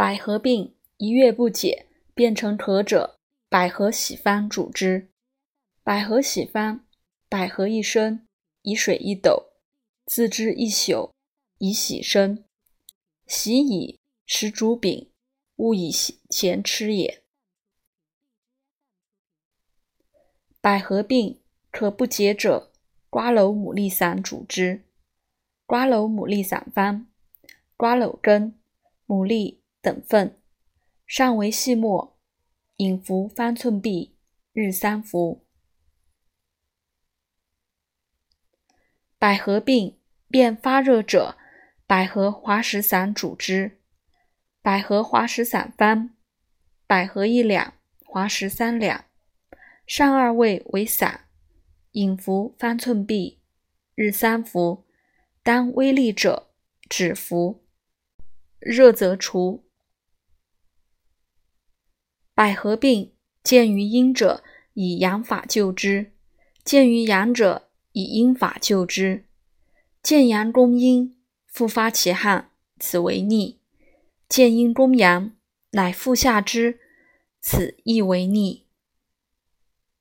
百合病一月不解，变成咳者，百合洗方主之。百合洗方：百合一升，以水一斗，自之一宿，以洗身。洗以食竹饼，勿以前吃也。百合病可不解者，瓜蒌牡蛎散主之。瓜蒌牡蛎散方：瓜蒌根、牡蛎等份，上为细末，饮服方寸匕，日三服。百合病便发热者，百合滑石散主之。百合滑石散方：百合一两，滑石三两。上二味为散，饮服方寸匕，日三服。当微利者止服，热则除。百合病见于阴者，以阳法救之；见于阳者，以阴法救之。见阳攻阴，复发其汗，此为逆；见阴攻阳，乃复下之，此亦为逆。